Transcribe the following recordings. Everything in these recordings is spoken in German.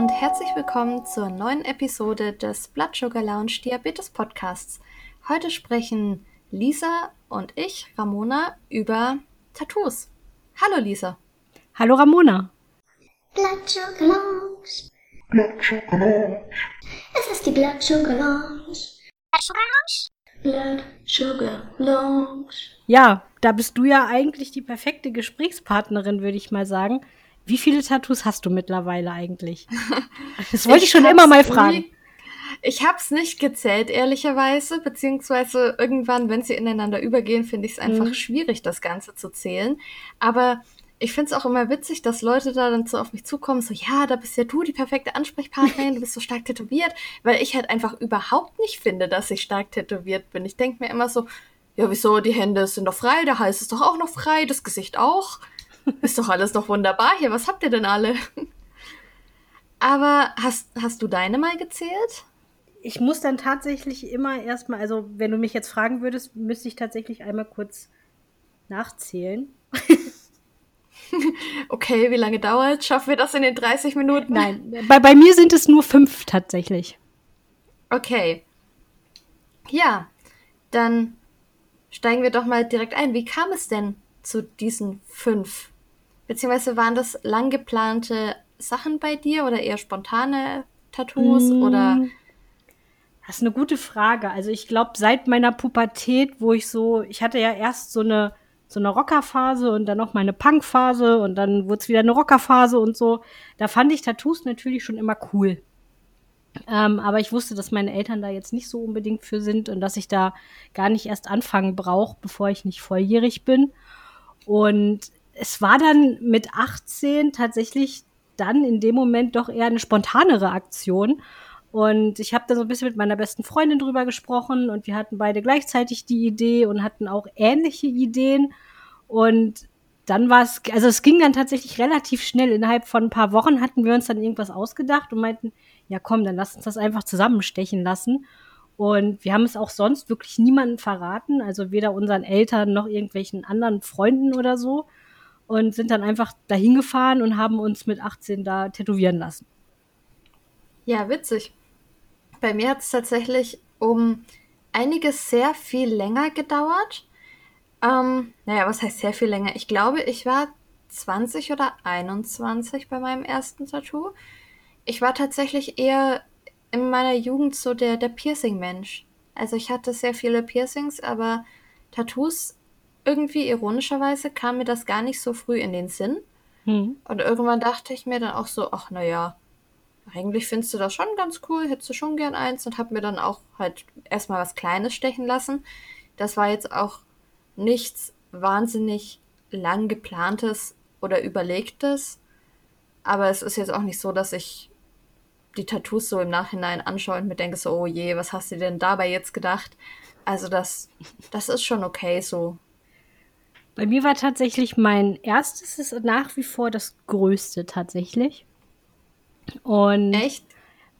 und herzlich willkommen zur neuen Episode des Blood Sugar Lounge Diabetes Podcasts. Heute sprechen Lisa und ich, Ramona, über Tattoos. Hallo Lisa. Hallo Ramona. Blood Sugar Lounge. Blood Sugar Lounge. Es ist die Blood Sugar Lounge. Blood Sugar Lounge. Blood Sugar Lounge. Ja, da bist du ja eigentlich die perfekte Gesprächspartnerin, würde ich mal sagen. Wie viele Tattoos hast du mittlerweile eigentlich? Das wollte ich, ich schon immer mal fragen. Ich habe es nicht gezählt, ehrlicherweise, beziehungsweise irgendwann, wenn sie ineinander übergehen, finde ich es einfach mhm. schwierig, das Ganze zu zählen. Aber ich finde es auch immer witzig, dass Leute da dann so auf mich zukommen, so, ja, da bist ja du die perfekte Ansprechpartnerin, du bist so stark tätowiert, weil ich halt einfach überhaupt nicht finde, dass ich stark tätowiert bin. Ich denke mir immer so, ja, wieso, die Hände sind doch frei, der Hals ist doch auch noch frei, das Gesicht auch. Ist doch alles doch wunderbar hier. Was habt ihr denn alle? Aber hast, hast du deine mal gezählt? Ich muss dann tatsächlich immer erstmal, also wenn du mich jetzt fragen würdest, müsste ich tatsächlich einmal kurz nachzählen. okay, wie lange dauert? Schaffen wir das in den 30 Minuten? Nein, bei, bei mir sind es nur fünf tatsächlich. Okay. Ja, dann steigen wir doch mal direkt ein. Wie kam es denn zu diesen fünf Beziehungsweise waren das lang geplante Sachen bei dir oder eher spontane Tattoos mm. oder? Das ist eine gute Frage. Also ich glaube, seit meiner Pubertät, wo ich so, ich hatte ja erst so eine so eine Rockerphase und dann noch meine Punkphase und dann wurde es wieder eine Rockerphase und so. Da fand ich Tattoos natürlich schon immer cool. Ähm, aber ich wusste, dass meine Eltern da jetzt nicht so unbedingt für sind und dass ich da gar nicht erst anfangen brauche, bevor ich nicht volljährig bin. Und es war dann mit 18 tatsächlich dann in dem Moment doch eher eine spontanere Aktion. Und ich habe da so ein bisschen mit meiner besten Freundin drüber gesprochen und wir hatten beide gleichzeitig die Idee und hatten auch ähnliche Ideen. Und dann war es, also es ging dann tatsächlich relativ schnell. Innerhalb von ein paar Wochen hatten wir uns dann irgendwas ausgedacht und meinten, ja komm, dann lass uns das einfach zusammenstechen lassen. Und wir haben es auch sonst wirklich niemandem verraten, also weder unseren Eltern noch irgendwelchen anderen Freunden oder so und sind dann einfach dahin gefahren und haben uns mit 18 da tätowieren lassen. Ja, witzig. Bei mir hat es tatsächlich um einiges sehr viel länger gedauert. Ähm, naja, was heißt sehr viel länger? Ich glaube, ich war 20 oder 21 bei meinem ersten Tattoo. Ich war tatsächlich eher in meiner Jugend so der, der Piercing-Mensch. Also ich hatte sehr viele Piercings, aber Tattoos irgendwie ironischerweise kam mir das gar nicht so früh in den Sinn. Hm. Und irgendwann dachte ich mir dann auch so, ach naja, eigentlich findest du das schon ganz cool, hättest du schon gern eins und hab mir dann auch halt erstmal was Kleines stechen lassen. Das war jetzt auch nichts wahnsinnig lang geplantes oder überlegtes. Aber es ist jetzt auch nicht so, dass ich die Tattoos so im Nachhinein anschaue und mir denke so, oh je, was hast du denn dabei jetzt gedacht? Also das, das ist schon okay so. Bei mir war tatsächlich mein erstes ist nach wie vor das größte tatsächlich. Und echt?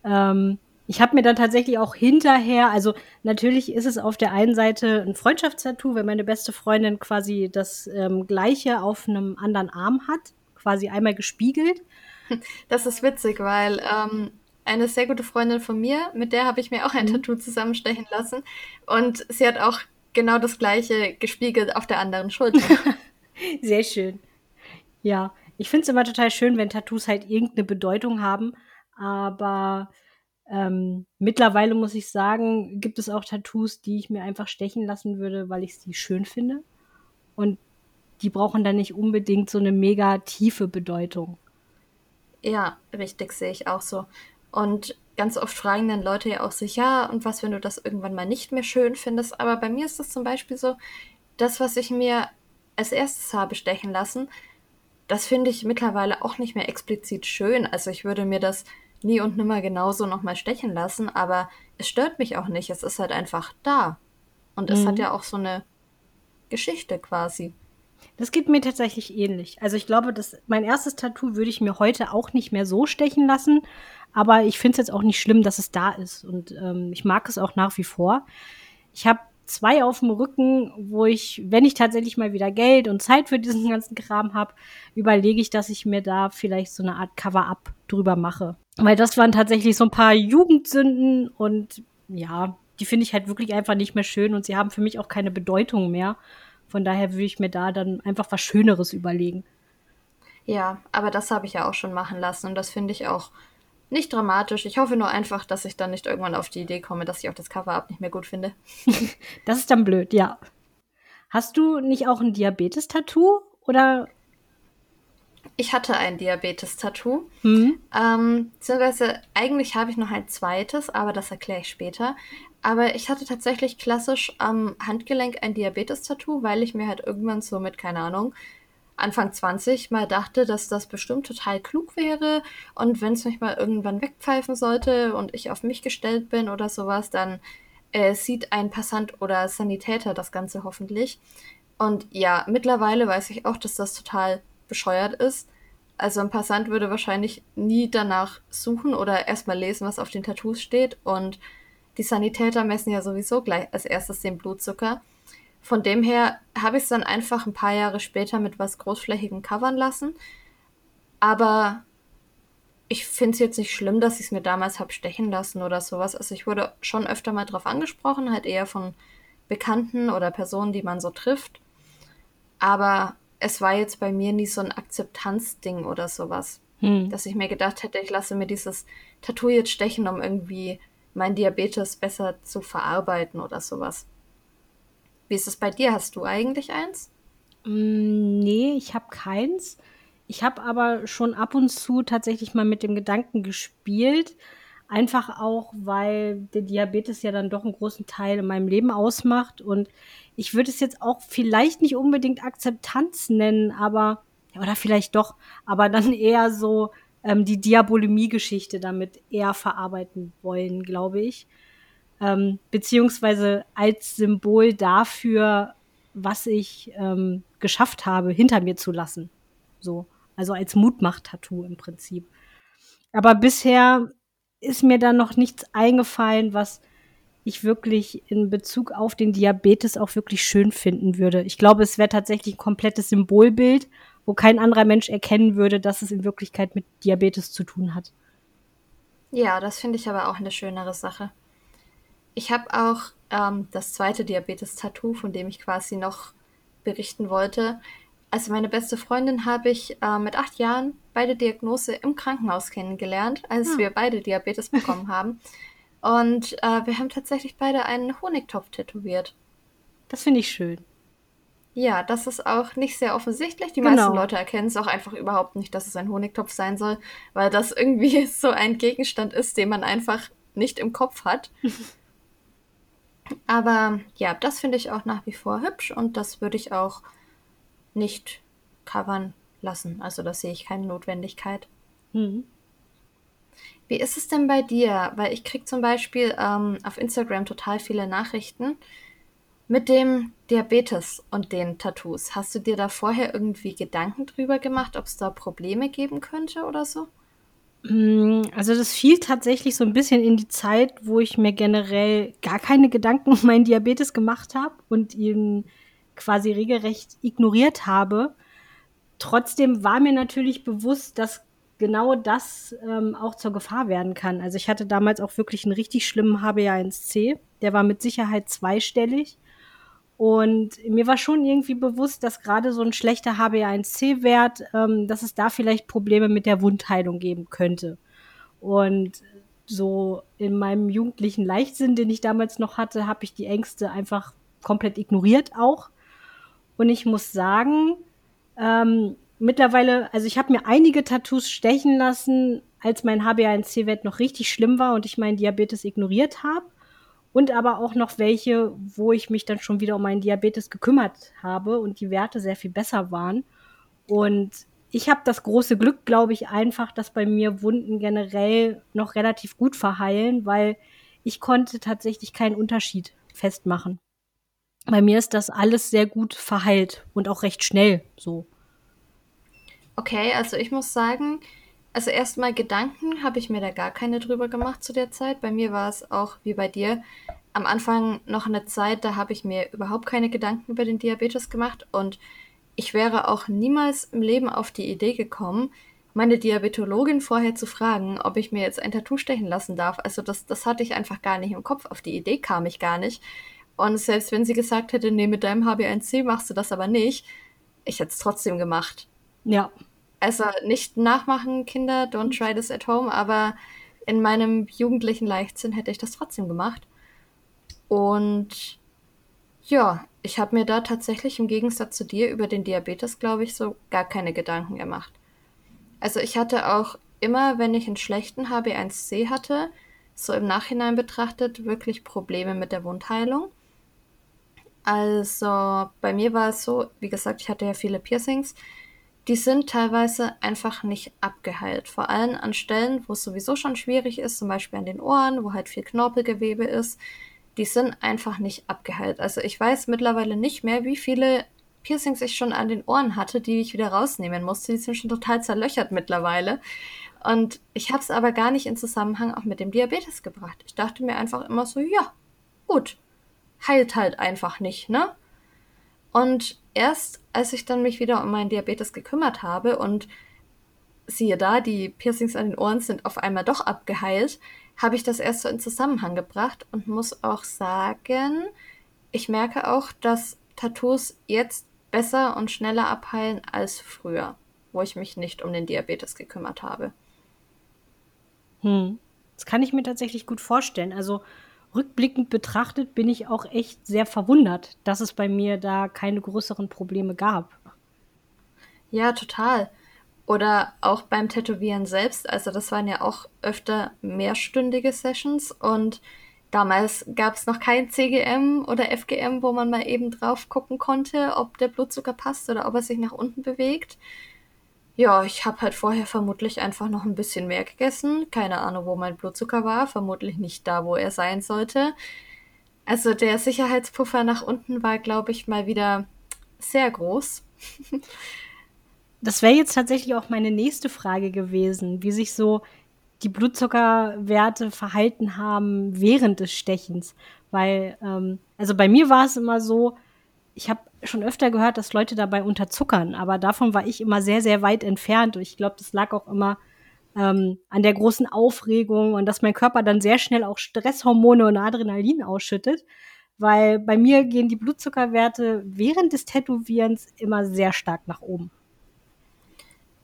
Ähm, ich habe mir dann tatsächlich auch hinterher, also natürlich ist es auf der einen Seite ein Freundschaftstattoo, wenn meine beste Freundin quasi das ähm, gleiche auf einem anderen Arm hat, quasi einmal gespiegelt. Das ist witzig, weil ähm, eine sehr gute Freundin von mir, mit der habe ich mir auch ein mhm. Tattoo zusammenstechen lassen und sie hat auch genau das gleiche gespiegelt auf der anderen Schulter. Sehr schön. Ja, ich finde es immer total schön, wenn Tattoos halt irgendeine Bedeutung haben. Aber ähm, mittlerweile muss ich sagen, gibt es auch Tattoos, die ich mir einfach stechen lassen würde, weil ich sie schön finde. Und die brauchen dann nicht unbedingt so eine mega tiefe Bedeutung. Ja, richtig, sehe ich auch so. Und ganz oft fragen dann Leute ja auch sich, ja, und was, wenn du das irgendwann mal nicht mehr schön findest? Aber bei mir ist das zum Beispiel so, das, was ich mir als erstes habe stechen lassen, das finde ich mittlerweile auch nicht mehr explizit schön. Also ich würde mir das nie und nimmer genauso nochmal stechen lassen, aber es stört mich auch nicht. Es ist halt einfach da. Und mhm. es hat mhm. ja auch so eine Geschichte quasi. Das geht mir tatsächlich ähnlich. Also ich glaube, dass mein erstes Tattoo würde ich mir heute auch nicht mehr so stechen lassen. Aber ich finde es jetzt auch nicht schlimm, dass es da ist. Und ähm, ich mag es auch nach wie vor. Ich habe zwei auf dem Rücken, wo ich, wenn ich tatsächlich mal wieder Geld und Zeit für diesen ganzen Kram habe, überlege ich, dass ich mir da vielleicht so eine Art Cover-up drüber mache. Weil das waren tatsächlich so ein paar Jugendsünden und ja, die finde ich halt wirklich einfach nicht mehr schön und sie haben für mich auch keine Bedeutung mehr. Von daher würde ich mir da dann einfach was Schöneres überlegen. Ja, aber das habe ich ja auch schon machen lassen und das finde ich auch nicht dramatisch. Ich hoffe nur einfach, dass ich dann nicht irgendwann auf die Idee komme, dass ich auch das Cover-Up nicht mehr gut finde. das ist dann blöd, ja. Hast du nicht auch ein Diabetes-Tattoo oder? Ich hatte ein Diabetes-Tattoo. Mhm. Ähm, beziehungsweise eigentlich habe ich noch ein zweites, aber das erkläre ich später. Aber ich hatte tatsächlich klassisch am Handgelenk ein Diabetes-Tattoo, weil ich mir halt irgendwann so mit, keine Ahnung, Anfang 20 mal dachte, dass das bestimmt total klug wäre und wenn es mich mal irgendwann wegpfeifen sollte und ich auf mich gestellt bin oder sowas, dann äh, sieht ein Passant oder Sanitäter das Ganze hoffentlich. Und ja, mittlerweile weiß ich auch, dass das total bescheuert ist. Also ein Passant würde wahrscheinlich nie danach suchen oder erstmal lesen, was auf den Tattoos steht. Und die Sanitäter messen ja sowieso gleich als erstes den Blutzucker. Von dem her habe ich es dann einfach ein paar Jahre später mit was großflächigem covern lassen. Aber ich finde es jetzt nicht schlimm, dass ich es mir damals habe stechen lassen oder sowas. Also ich wurde schon öfter mal drauf angesprochen, halt eher von Bekannten oder Personen, die man so trifft. Aber es war jetzt bei mir nie so ein Akzeptanzding oder sowas. Hm. Dass ich mir gedacht hätte, ich lasse mir dieses Tattoo jetzt stechen, um irgendwie mein Diabetes besser zu verarbeiten oder sowas. Wie ist es bei dir? Hast du eigentlich eins? Mm, nee, ich habe keins. Ich habe aber schon ab und zu tatsächlich mal mit dem Gedanken gespielt. Einfach auch, weil der Diabetes ja dann doch einen großen Teil in meinem Leben ausmacht. Und ich würde es jetzt auch vielleicht nicht unbedingt Akzeptanz nennen, aber, oder vielleicht doch, aber dann eher so ähm, die Diabolemie-Geschichte damit eher verarbeiten wollen, glaube ich ähm, beziehungsweise als Symbol dafür, was ich ähm, geschafft habe, hinter mir zu lassen. So, also als Mutmach-Tattoo im Prinzip. Aber bisher ist mir da noch nichts eingefallen, was ich wirklich in Bezug auf den Diabetes auch wirklich schön finden würde. Ich glaube, es wäre tatsächlich ein komplettes Symbolbild, wo kein anderer Mensch erkennen würde, dass es in Wirklichkeit mit Diabetes zu tun hat. Ja, das finde ich aber auch eine schönere Sache. Ich habe auch ähm, das zweite Diabetes-Tattoo, von dem ich quasi noch berichten wollte. Also meine beste Freundin habe ich äh, mit acht Jahren bei der Diagnose im Krankenhaus kennengelernt, als hm. wir beide Diabetes bekommen haben. Und äh, wir haben tatsächlich beide einen Honigtopf tätowiert. Das finde ich schön. Ja, das ist auch nicht sehr offensichtlich. Die genau. meisten Leute erkennen es auch einfach überhaupt nicht, dass es ein Honigtopf sein soll, weil das irgendwie so ein Gegenstand ist, den man einfach nicht im Kopf hat. Aber ja, das finde ich auch nach wie vor hübsch und das würde ich auch nicht covern lassen. Also da sehe ich keine Notwendigkeit. Mhm. Wie ist es denn bei dir? Weil ich kriege zum Beispiel ähm, auf Instagram total viele Nachrichten mit dem Diabetes und den Tattoos. Hast du dir da vorher irgendwie Gedanken drüber gemacht, ob es da Probleme geben könnte oder so? Mm, also das fiel tatsächlich so ein bisschen in die Zeit, wo ich mir generell gar keine Gedanken um meinen Diabetes gemacht habe und ihn quasi regelrecht ignoriert habe. Trotzdem war mir natürlich bewusst, dass genau das ähm, auch zur Gefahr werden kann. Also ich hatte damals auch wirklich einen richtig schlimmen HbA1c. Der war mit Sicherheit zweistellig. Und mir war schon irgendwie bewusst, dass gerade so ein schlechter HbA1c-Wert, ähm, dass es da vielleicht Probleme mit der Wundheilung geben könnte. Und so in meinem jugendlichen Leichtsinn, den ich damals noch hatte, habe ich die Ängste einfach komplett ignoriert auch. Und ich muss sagen, ähm, mittlerweile, also ich habe mir einige Tattoos stechen lassen, als mein HbA1c-Wert noch richtig schlimm war und ich meinen Diabetes ignoriert habe und aber auch noch welche, wo ich mich dann schon wieder um meinen Diabetes gekümmert habe und die Werte sehr viel besser waren. Und ich habe das große Glück, glaube ich, einfach, dass bei mir Wunden generell noch relativ gut verheilen, weil ich konnte tatsächlich keinen Unterschied festmachen. Bei mir ist das alles sehr gut verheilt und auch recht schnell so. Okay, also ich muss sagen, also erstmal Gedanken habe ich mir da gar keine drüber gemacht zu der Zeit. Bei mir war es auch wie bei dir am Anfang noch eine Zeit, da habe ich mir überhaupt keine Gedanken über den Diabetes gemacht und ich wäre auch niemals im Leben auf die Idee gekommen, meine Diabetologin vorher zu fragen, ob ich mir jetzt ein Tattoo stechen lassen darf. Also das, das hatte ich einfach gar nicht im Kopf. Auf die Idee kam ich gar nicht. Und selbst wenn sie gesagt hätte, nee, mit deinem HB1C machst du das aber nicht, ich hätte es trotzdem gemacht. Ja. Also nicht nachmachen, Kinder, don't try this at home, aber in meinem jugendlichen Leichtsinn hätte ich das trotzdem gemacht. Und ja, ich habe mir da tatsächlich im Gegensatz zu dir über den Diabetes, glaube ich, so gar keine Gedanken gemacht. Also ich hatte auch immer, wenn ich einen schlechten HB1C hatte, so im Nachhinein betrachtet, wirklich Probleme mit der Wundheilung. Also bei mir war es so, wie gesagt, ich hatte ja viele Piercings, die sind teilweise einfach nicht abgeheilt. Vor allem an Stellen, wo es sowieso schon schwierig ist, zum Beispiel an den Ohren, wo halt viel Knorpelgewebe ist, die sind einfach nicht abgeheilt. Also ich weiß mittlerweile nicht mehr, wie viele Piercings ich schon an den Ohren hatte, die ich wieder rausnehmen musste. Die sind schon total zerlöchert mittlerweile. Und ich habe es aber gar nicht in Zusammenhang auch mit dem Diabetes gebracht. Ich dachte mir einfach immer so, ja, gut, heilt halt einfach nicht, ne? Und erst als ich dann mich wieder um meinen Diabetes gekümmert habe und siehe da, die Piercings an den Ohren sind auf einmal doch abgeheilt, habe ich das erst so in Zusammenhang gebracht und muss auch sagen, ich merke auch, dass Tattoos jetzt besser und schneller abheilen als früher, wo ich mich nicht um den Diabetes gekümmert habe. Hm. Das kann ich mir tatsächlich gut vorstellen. Also rückblickend betrachtet bin ich auch echt sehr verwundert, dass es bei mir da keine größeren Probleme gab. Ja, total. Oder auch beim Tätowieren selbst. Also das waren ja auch öfter mehrstündige Sessions und damals gab es noch kein CGM oder FGM, wo man mal eben drauf gucken konnte, ob der Blutzucker passt oder ob er sich nach unten bewegt. Ja, ich habe halt vorher vermutlich einfach noch ein bisschen mehr gegessen. Keine Ahnung, wo mein Blutzucker war. Vermutlich nicht da, wo er sein sollte. Also der Sicherheitspuffer nach unten war, glaube ich, mal wieder sehr groß. das wäre jetzt tatsächlich auch meine nächste Frage gewesen, wie sich so die Blutzuckerwerte verhalten haben während des Stechens. Weil, ähm, also bei mir war es immer so, ich habe schon öfter gehört, dass Leute dabei unterzuckern, aber davon war ich immer sehr, sehr weit entfernt. Und ich glaube, das lag auch immer ähm, an der großen Aufregung und dass mein Körper dann sehr schnell auch Stresshormone und Adrenalin ausschüttet. Weil bei mir gehen die Blutzuckerwerte während des Tätowierens immer sehr stark nach oben.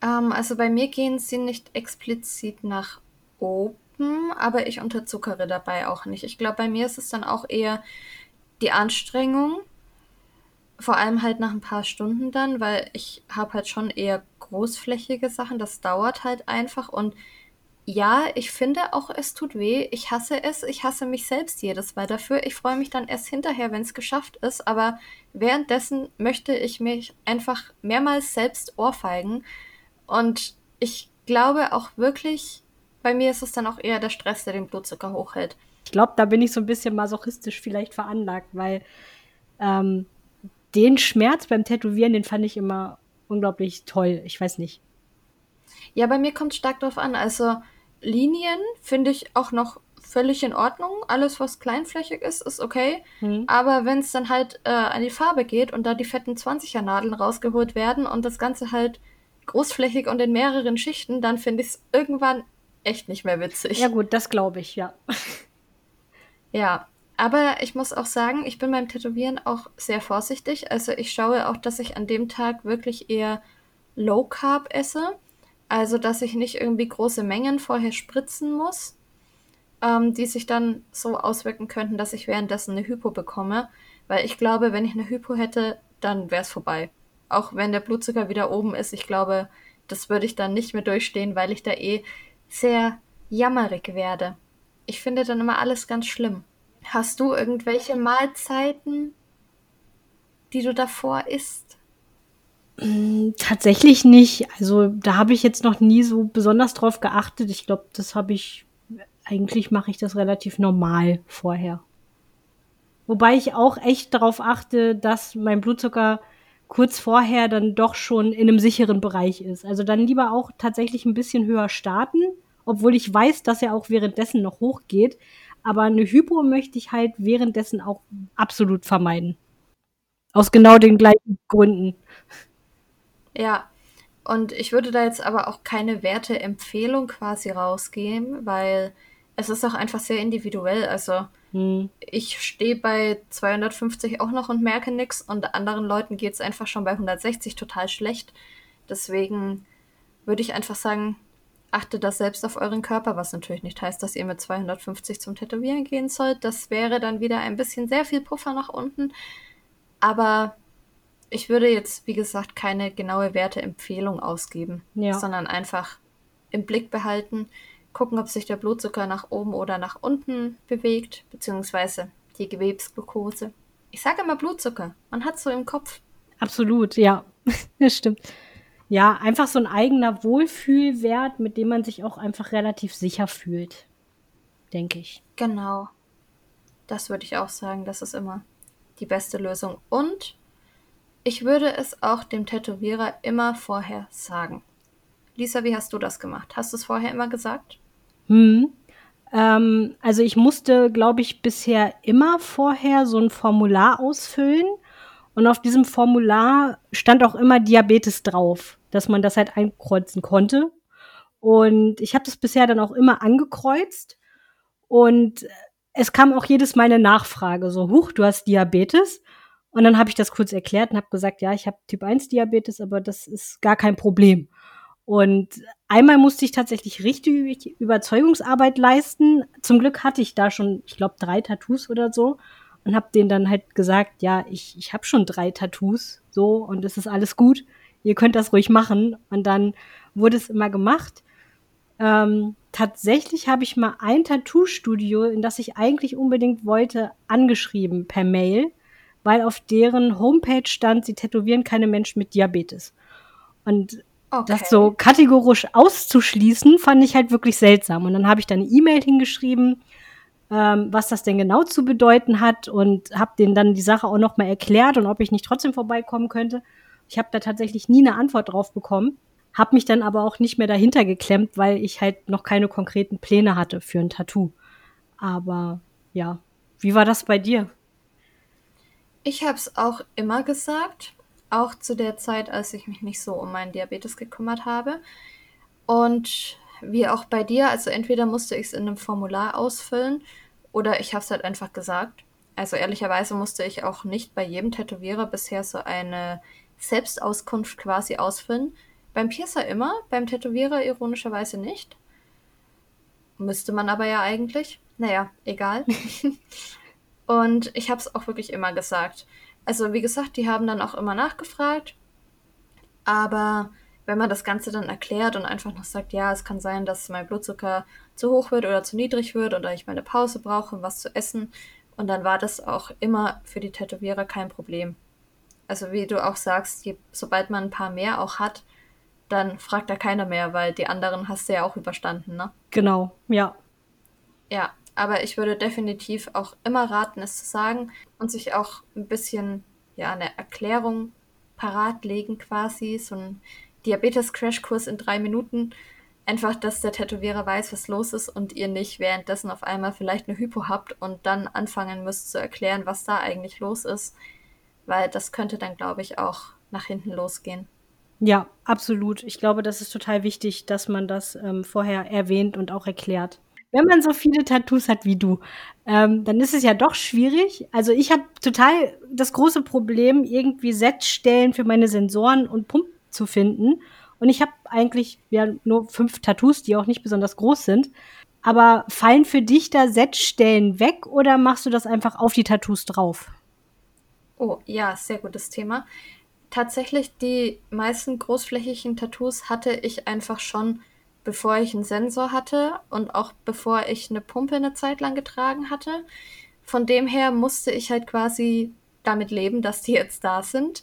Ähm, also bei mir gehen sie nicht explizit nach oben, aber ich unterzuckere dabei auch nicht. Ich glaube, bei mir ist es dann auch eher die Anstrengung, vor allem halt nach ein paar Stunden dann, weil ich habe halt schon eher großflächige Sachen. Das dauert halt einfach. Und ja, ich finde auch, es tut weh. Ich hasse es. Ich hasse mich selbst jedes Mal dafür. Ich freue mich dann erst hinterher, wenn es geschafft ist. Aber währenddessen möchte ich mich einfach mehrmals selbst ohrfeigen. Und ich glaube auch wirklich, bei mir ist es dann auch eher der Stress, der den Blutzucker hochhält. Ich glaube, da bin ich so ein bisschen masochistisch vielleicht veranlagt, weil ähm, den Schmerz beim Tätowieren, den fand ich immer unglaublich toll. Ich weiß nicht. Ja, bei mir kommt es stark drauf an. Also Linien finde ich auch noch völlig in Ordnung. Alles, was kleinflächig ist, ist okay. Hm. Aber wenn es dann halt äh, an die Farbe geht und da die fetten 20er Nadeln rausgeholt werden und das Ganze halt großflächig und in mehreren Schichten, dann finde ich es irgendwann echt nicht mehr witzig. Ja gut, das glaube ich, ja. ja, aber ich muss auch sagen, ich bin beim Tätowieren auch sehr vorsichtig. Also ich schaue auch, dass ich an dem Tag wirklich eher Low Carb esse. Also dass ich nicht irgendwie große Mengen vorher spritzen muss, ähm, die sich dann so auswirken könnten, dass ich währenddessen eine Hypo bekomme. Weil ich glaube, wenn ich eine Hypo hätte, dann wäre es vorbei. Auch wenn der Blutzucker wieder oben ist, ich glaube, das würde ich dann nicht mehr durchstehen, weil ich da eh sehr jammerig werde. Ich finde dann immer alles ganz schlimm. Hast du irgendwelche Mahlzeiten, die du davor isst? Mm, tatsächlich nicht. Also da habe ich jetzt noch nie so besonders drauf geachtet. Ich glaube, das habe ich, eigentlich mache ich das relativ normal vorher. Wobei ich auch echt darauf achte, dass mein Blutzucker kurz vorher dann doch schon in einem sicheren Bereich ist. Also dann lieber auch tatsächlich ein bisschen höher starten, obwohl ich weiß, dass er auch währenddessen noch hochgeht aber eine Hypo möchte ich halt währenddessen auch absolut vermeiden. Aus genau den gleichen Gründen. Ja, und ich würde da jetzt aber auch keine Werteempfehlung quasi rausgeben, weil es ist auch einfach sehr individuell. Also hm. ich stehe bei 250 auch noch und merke nichts und anderen Leuten geht es einfach schon bei 160 total schlecht. Deswegen würde ich einfach sagen, achtet das selbst auf euren Körper, was natürlich nicht heißt, dass ihr mit 250 zum Tätowieren gehen sollt. Das wäre dann wieder ein bisschen sehr viel Puffer nach unten. Aber ich würde jetzt, wie gesagt, keine genaue Werteempfehlung ausgeben, ja. sondern einfach im Blick behalten, gucken, ob sich der Blutzucker nach oben oder nach unten bewegt, beziehungsweise die Gewebsglucose. Ich sage immer Blutzucker, man hat so im Kopf. Absolut, ja, das stimmt. Ja, einfach so ein eigener Wohlfühlwert, mit dem man sich auch einfach relativ sicher fühlt, denke ich. Genau. Das würde ich auch sagen, das ist immer die beste Lösung. Und ich würde es auch dem Tätowierer immer vorher sagen. Lisa, wie hast du das gemacht? Hast du es vorher immer gesagt? Hm. Ähm, also ich musste, glaube ich, bisher immer vorher so ein Formular ausfüllen. Und auf diesem Formular stand auch immer Diabetes drauf, dass man das halt einkreuzen konnte. Und ich habe das bisher dann auch immer angekreuzt. Und es kam auch jedes Mal eine Nachfrage, so, huch, du hast Diabetes. Und dann habe ich das kurz erklärt und habe gesagt, ja, ich habe Typ 1 Diabetes, aber das ist gar kein Problem. Und einmal musste ich tatsächlich richtig Überzeugungsarbeit leisten. Zum Glück hatte ich da schon, ich glaube, drei Tattoos oder so und habe denen dann halt gesagt, ja, ich, ich habe schon drei Tattoos, so und es ist alles gut. Ihr könnt das ruhig machen. Und dann wurde es immer gemacht. Ähm, tatsächlich habe ich mal ein Tattoo-Studio, in das ich eigentlich unbedingt wollte, angeschrieben per Mail weil auf deren Homepage stand, sie tätowieren keine Menschen mit Diabetes. Und okay. das so kategorisch auszuschließen, fand ich halt wirklich seltsam. Und dann habe ich da eine E-Mail hingeschrieben, ähm, was das denn genau zu bedeuten hat und habe denen dann die Sache auch noch mal erklärt und ob ich nicht trotzdem vorbeikommen könnte. Ich habe da tatsächlich nie eine Antwort drauf bekommen, habe mich dann aber auch nicht mehr dahinter geklemmt, weil ich halt noch keine konkreten Pläne hatte für ein Tattoo. Aber ja, wie war das bei dir? Ich habe es auch immer gesagt, auch zu der Zeit, als ich mich nicht so um meinen Diabetes gekümmert habe. Und wie auch bei dir, also entweder musste ich es in einem Formular ausfüllen oder ich habe es halt einfach gesagt. Also ehrlicherweise musste ich auch nicht bei jedem Tätowierer bisher so eine Selbstauskunft quasi ausfüllen. Beim Piercer immer, beim Tätowierer ironischerweise nicht. Müsste man aber ja eigentlich. Naja, egal. Und ich habe es auch wirklich immer gesagt. Also wie gesagt, die haben dann auch immer nachgefragt. Aber wenn man das Ganze dann erklärt und einfach noch sagt, ja, es kann sein, dass mein Blutzucker zu hoch wird oder zu niedrig wird oder ich meine Pause brauche, um was zu essen. Und dann war das auch immer für die Tätowierer kein Problem. Also wie du auch sagst, je, sobald man ein paar mehr auch hat, dann fragt da keiner mehr, weil die anderen hast du ja auch überstanden, ne? Genau, ja. Ja, aber ich würde definitiv auch immer raten, es zu sagen und sich auch ein bisschen, ja, eine Erklärung parat legen quasi, so ein Diabetes-Crashkurs in drei Minuten. Einfach, dass der Tätowierer weiß, was los ist und ihr nicht währenddessen auf einmal vielleicht eine Hypo habt und dann anfangen müsst zu erklären, was da eigentlich los ist. Weil das könnte dann, glaube ich, auch nach hinten losgehen. Ja, absolut. Ich glaube, das ist total wichtig, dass man das ähm, vorher erwähnt und auch erklärt wenn man so viele Tattoos hat wie du, ähm, dann ist es ja doch schwierig. Also ich habe total das große Problem, irgendwie Setzstellen für meine Sensoren und Pumpen zu finden. Und ich habe eigentlich ja nur fünf Tattoos, die auch nicht besonders groß sind. Aber fallen für dich da Setzstellen weg oder machst du das einfach auf die Tattoos drauf? Oh, ja, sehr gutes Thema. Tatsächlich, die meisten großflächigen Tattoos hatte ich einfach schon bevor ich einen Sensor hatte und auch bevor ich eine Pumpe eine Zeit lang getragen hatte. Von dem her musste ich halt quasi damit leben, dass die jetzt da sind.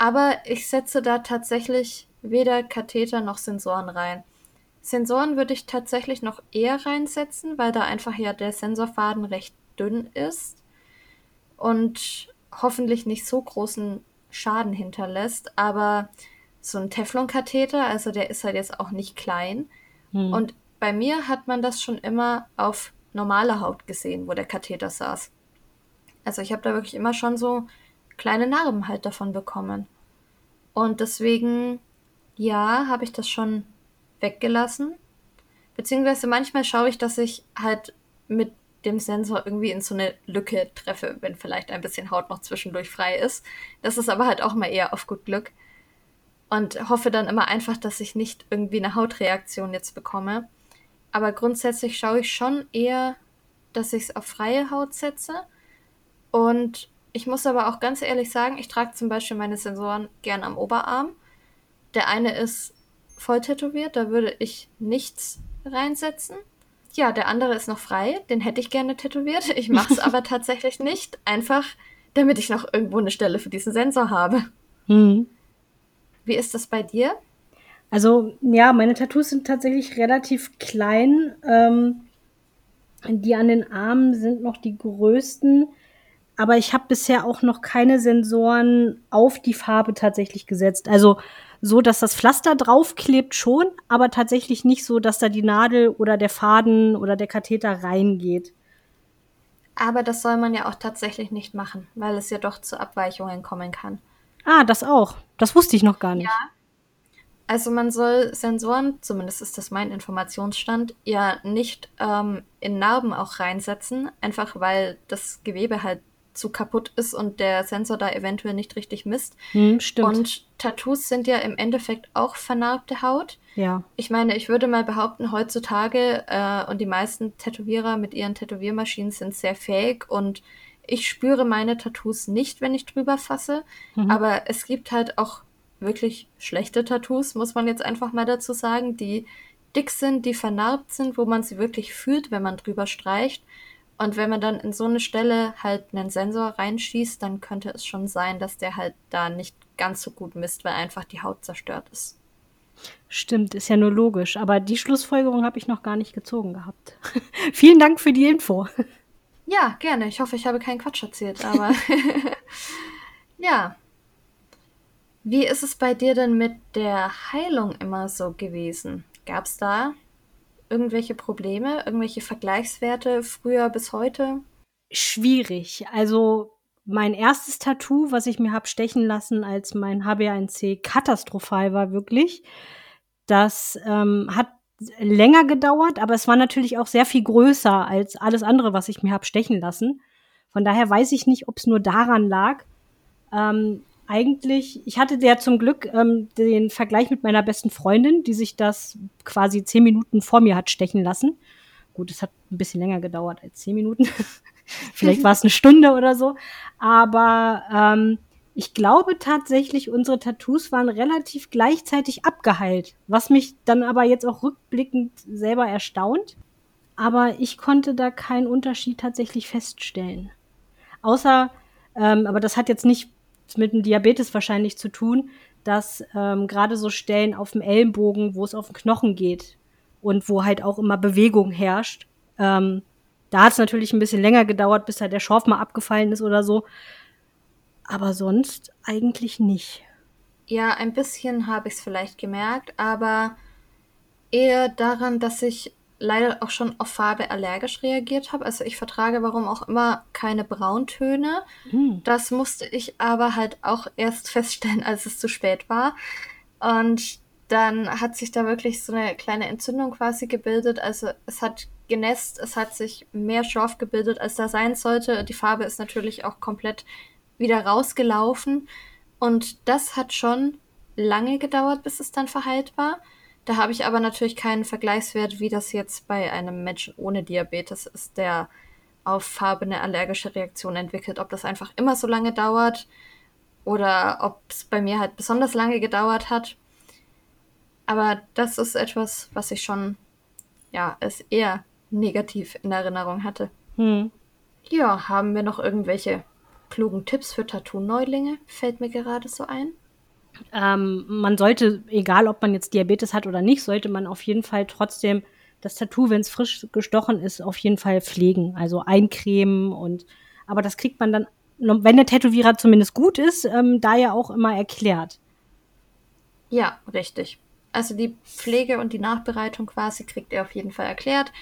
Aber ich setze da tatsächlich weder Katheter noch Sensoren rein. Sensoren würde ich tatsächlich noch eher reinsetzen, weil da einfach ja der Sensorfaden recht dünn ist und hoffentlich nicht so großen Schaden hinterlässt. Aber so ein Teflon-Katheter, also der ist halt jetzt auch nicht klein. Hm. Und bei mir hat man das schon immer auf normale Haut gesehen, wo der Katheter saß. Also ich habe da wirklich immer schon so kleine Narben halt davon bekommen. Und deswegen, ja, habe ich das schon weggelassen. Beziehungsweise manchmal schaue ich, dass ich halt mit dem Sensor irgendwie in so eine Lücke treffe, wenn vielleicht ein bisschen Haut noch zwischendurch frei ist. Das ist aber halt auch mal eher auf gut Glück. Und hoffe dann immer einfach, dass ich nicht irgendwie eine Hautreaktion jetzt bekomme. Aber grundsätzlich schaue ich schon eher, dass ich es auf freie Haut setze. Und ich muss aber auch ganz ehrlich sagen, ich trage zum Beispiel meine Sensoren gern am Oberarm. Der eine ist voll tätowiert, da würde ich nichts reinsetzen. Ja, der andere ist noch frei, den hätte ich gerne tätowiert. Ich mache es aber tatsächlich nicht, einfach damit ich noch irgendwo eine Stelle für diesen Sensor habe. Hm. Wie ist das bei dir? Also ja, meine Tattoos sind tatsächlich relativ klein. Ähm, die an den Armen sind noch die größten. Aber ich habe bisher auch noch keine Sensoren auf die Farbe tatsächlich gesetzt. Also so, dass das Pflaster draufklebt schon, aber tatsächlich nicht so, dass da die Nadel oder der Faden oder der Katheter reingeht. Aber das soll man ja auch tatsächlich nicht machen, weil es ja doch zu Abweichungen kommen kann. Ah, das auch. Das wusste ich noch gar nicht. Ja, also man soll Sensoren, zumindest ist das mein Informationsstand, ja nicht ähm, in Narben auch reinsetzen, einfach weil das Gewebe halt zu kaputt ist und der Sensor da eventuell nicht richtig misst. Hm, stimmt. Und Tattoos sind ja im Endeffekt auch vernarbte Haut. Ja. Ich meine, ich würde mal behaupten, heutzutage äh, und die meisten Tätowierer mit ihren Tätowiermaschinen sind sehr fähig und ich spüre meine Tattoos nicht, wenn ich drüber fasse. Mhm. Aber es gibt halt auch wirklich schlechte Tattoos, muss man jetzt einfach mal dazu sagen, die dick sind, die vernarbt sind, wo man sie wirklich fühlt, wenn man drüber streicht. Und wenn man dann in so eine Stelle halt einen Sensor reinschießt, dann könnte es schon sein, dass der halt da nicht ganz so gut misst, weil einfach die Haut zerstört ist. Stimmt, ist ja nur logisch. Aber die Schlussfolgerung habe ich noch gar nicht gezogen gehabt. Vielen Dank für die Info. Ja, gerne. Ich hoffe, ich habe keinen Quatsch erzählt, aber ja, wie ist es bei dir denn mit der Heilung immer so gewesen? Gab es da irgendwelche Probleme, irgendwelche Vergleichswerte früher bis heute? Schwierig. Also mein erstes Tattoo, was ich mir habe stechen lassen, als mein HB1C katastrophal war, wirklich. Das ähm, hat länger gedauert, aber es war natürlich auch sehr viel größer als alles andere, was ich mir habe stechen lassen. Von daher weiß ich nicht, ob es nur daran lag. Ähm, eigentlich, ich hatte ja zum Glück ähm, den Vergleich mit meiner besten Freundin, die sich das quasi zehn Minuten vor mir hat stechen lassen. Gut, es hat ein bisschen länger gedauert als zehn Minuten. Vielleicht war es eine Stunde oder so. Aber ähm, ich glaube tatsächlich, unsere Tattoos waren relativ gleichzeitig abgeheilt, was mich dann aber jetzt auch rückblickend selber erstaunt. Aber ich konnte da keinen Unterschied tatsächlich feststellen. Außer, ähm, aber das hat jetzt nicht mit dem Diabetes wahrscheinlich zu tun, dass ähm, gerade so Stellen auf dem Ellenbogen, wo es auf den Knochen geht und wo halt auch immer Bewegung herrscht, ähm, da hat es natürlich ein bisschen länger gedauert, bis da der Schorf mal abgefallen ist oder so. Aber sonst eigentlich nicht. Ja, ein bisschen habe ich es vielleicht gemerkt, aber eher daran, dass ich leider auch schon auf Farbe allergisch reagiert habe. Also ich vertrage warum auch immer keine Brauntöne. Mhm. Das musste ich aber halt auch erst feststellen, als es zu spät war. Und dann hat sich da wirklich so eine kleine Entzündung quasi gebildet. Also es hat genässt, es hat sich mehr Schorf gebildet, als da sein sollte. Die Farbe ist natürlich auch komplett wieder rausgelaufen. Und das hat schon lange gedauert, bis es dann verheilt war. Da habe ich aber natürlich keinen Vergleichswert, wie das jetzt bei einem Menschen ohne Diabetes ist, der auf Farbe eine allergische Reaktion entwickelt. Ob das einfach immer so lange dauert oder ob es bei mir halt besonders lange gedauert hat. Aber das ist etwas, was ich schon, ja, es eher negativ in Erinnerung hatte. Hm. Ja, haben wir noch irgendwelche klugen Tipps für Tattoo-Neulinge? Fällt mir gerade so ein. Ähm, man sollte, egal ob man jetzt Diabetes hat oder nicht, sollte man auf jeden Fall trotzdem das Tattoo, wenn es frisch gestochen ist, auf jeden Fall pflegen. Also eincremen und, aber das kriegt man dann, wenn der Tätowierer zumindest gut ist, ähm, da ja auch immer erklärt. Ja, richtig. Also die Pflege und die Nachbereitung quasi kriegt er auf jeden Fall erklärt.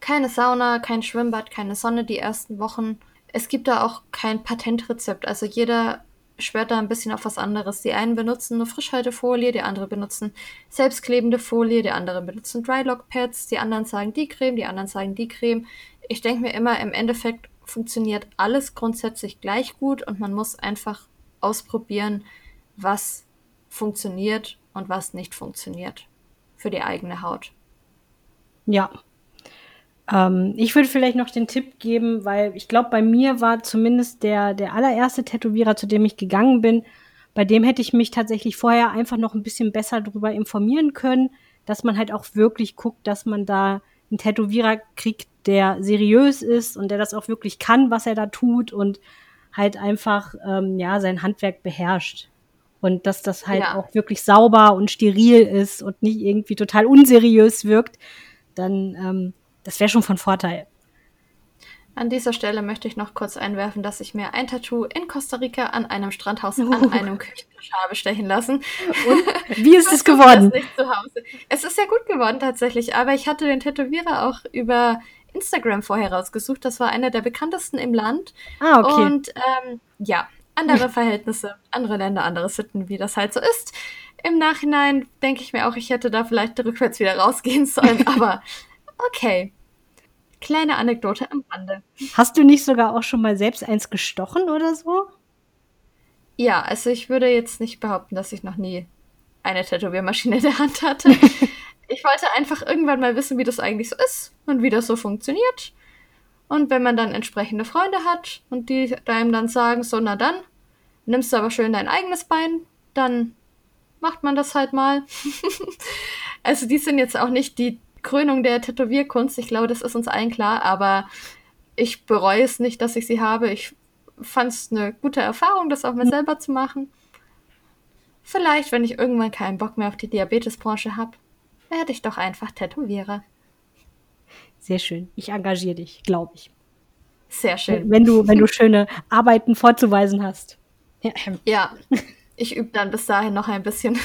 keine Sauna, kein Schwimmbad, keine Sonne die ersten Wochen. Es gibt da auch kein Patentrezept. Also jeder schwört da ein bisschen auf was anderes. Die einen benutzen eine Frischhaltefolie, die anderen benutzen selbstklebende Folie, die anderen benutzen Drylock-Pads, die anderen sagen die Creme, die anderen sagen die Creme. Ich denke mir immer, im Endeffekt funktioniert alles grundsätzlich gleich gut und man muss einfach ausprobieren, was funktioniert und was nicht funktioniert für die eigene Haut. Ja. Ähm, ich würde vielleicht noch den Tipp geben, weil ich glaube, bei mir war zumindest der, der allererste Tätowierer, zu dem ich gegangen bin, bei dem hätte ich mich tatsächlich vorher einfach noch ein bisschen besser darüber informieren können, dass man halt auch wirklich guckt, dass man da einen Tätowierer kriegt, der seriös ist und der das auch wirklich kann, was er da tut und halt einfach ähm, ja sein Handwerk beherrscht und dass das halt ja. auch wirklich sauber und steril ist und nicht irgendwie total unseriös wirkt, dann ähm, das wäre schon von Vorteil. An dieser Stelle möchte ich noch kurz einwerfen, dass ich mir ein Tattoo in Costa Rica an einem Strandhaus uh. an einem Küchentisch habe stechen lassen. Und wie ist es geworden? Es ist sehr gut geworden tatsächlich, aber ich hatte den Tätowierer auch über Instagram vorher rausgesucht. Das war einer der bekanntesten im Land. Ah, okay. Und ähm, ja, andere Verhältnisse, andere Länder, andere Sitten, wie das halt so ist. Im Nachhinein denke ich mir auch, ich hätte da vielleicht rückwärts wieder rausgehen sollen, aber okay. Kleine Anekdote am Rande. Hast du nicht sogar auch schon mal selbst eins gestochen oder so? Ja, also ich würde jetzt nicht behaupten, dass ich noch nie eine Tätowiermaschine in der Hand hatte. ich wollte einfach irgendwann mal wissen, wie das eigentlich so ist und wie das so funktioniert. Und wenn man dann entsprechende Freunde hat und die einem dann sagen, so, na dann, nimmst du aber schön dein eigenes Bein, dann macht man das halt mal. also die sind jetzt auch nicht die Krönung der Tätowierkunst, ich glaube, das ist uns allen klar, aber ich bereue es nicht, dass ich sie habe. Ich fand es eine gute Erfahrung, das auch mal selber zu machen. Vielleicht, wenn ich irgendwann keinen Bock mehr auf die Diabetesbranche habe, werde ich doch einfach Tätowierer. Sehr schön. Ich engagiere dich, glaube ich. Sehr schön. Wenn du, wenn du schöne Arbeiten vorzuweisen hast. Ja, ja. ich übe dann bis dahin noch ein bisschen.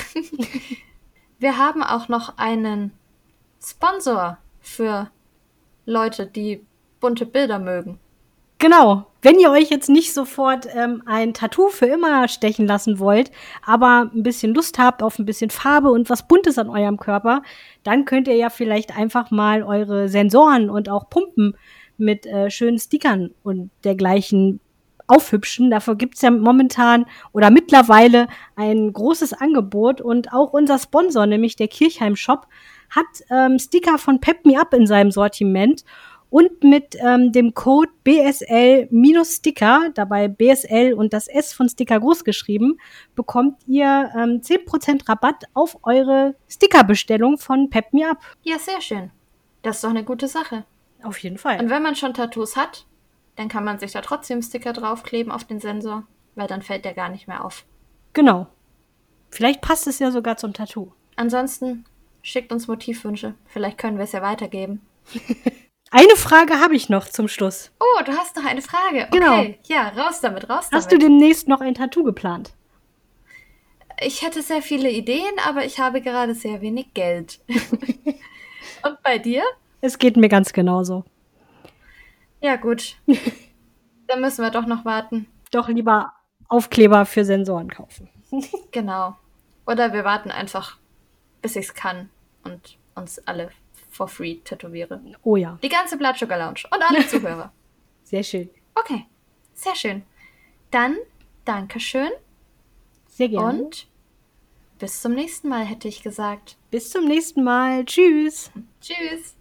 Wir haben auch noch einen Sponsor für Leute, die bunte Bilder mögen. Genau. Wenn ihr euch jetzt nicht sofort ähm, ein Tattoo für immer stechen lassen wollt, aber ein bisschen Lust habt auf ein bisschen Farbe und was Buntes an eurem Körper, dann könnt ihr ja vielleicht einfach mal eure Sensoren und auch Pumpen mit äh, schönen Stickern und dergleichen aufhübschen. Dafür gibt's ja momentan oder mittlerweile ein großes Angebot und auch unser Sponsor, nämlich der Kirchheim Shop, hat ähm, Sticker von Pep Me Up in seinem Sortiment und mit ähm, dem Code BSL-Sticker, dabei BSL und das S von Sticker groß geschrieben, bekommt ihr ähm, 10% Rabatt auf eure Stickerbestellung von Pep Me Up. Ja, sehr schön. Das ist doch eine gute Sache. Auf jeden Fall. Und wenn man schon Tattoos hat, dann kann man sich da trotzdem Sticker draufkleben auf den Sensor, weil dann fällt der gar nicht mehr auf. Genau. Vielleicht passt es ja sogar zum Tattoo. Ansonsten schickt uns Motivwünsche. Vielleicht können wir es ja weitergeben. Eine Frage habe ich noch zum Schluss. Oh, du hast noch eine Frage. Okay. Genau. Ja, raus damit, raus damit. Hast du demnächst noch ein Tattoo geplant? Ich hätte sehr viele Ideen, aber ich habe gerade sehr wenig Geld. Und bei dir? Es geht mir ganz genauso. Ja, gut. Dann müssen wir doch noch warten. Doch lieber Aufkleber für Sensoren kaufen. genau. Oder wir warten einfach, bis ich es kann und uns alle for free tätowiere. Oh ja. Die ganze Blood Sugar Lounge und alle Zuhörer. Sehr schön. Okay, sehr schön. Dann Dankeschön. Sehr gerne. Und bis zum nächsten Mal, hätte ich gesagt. Bis zum nächsten Mal. Tschüss. Tschüss.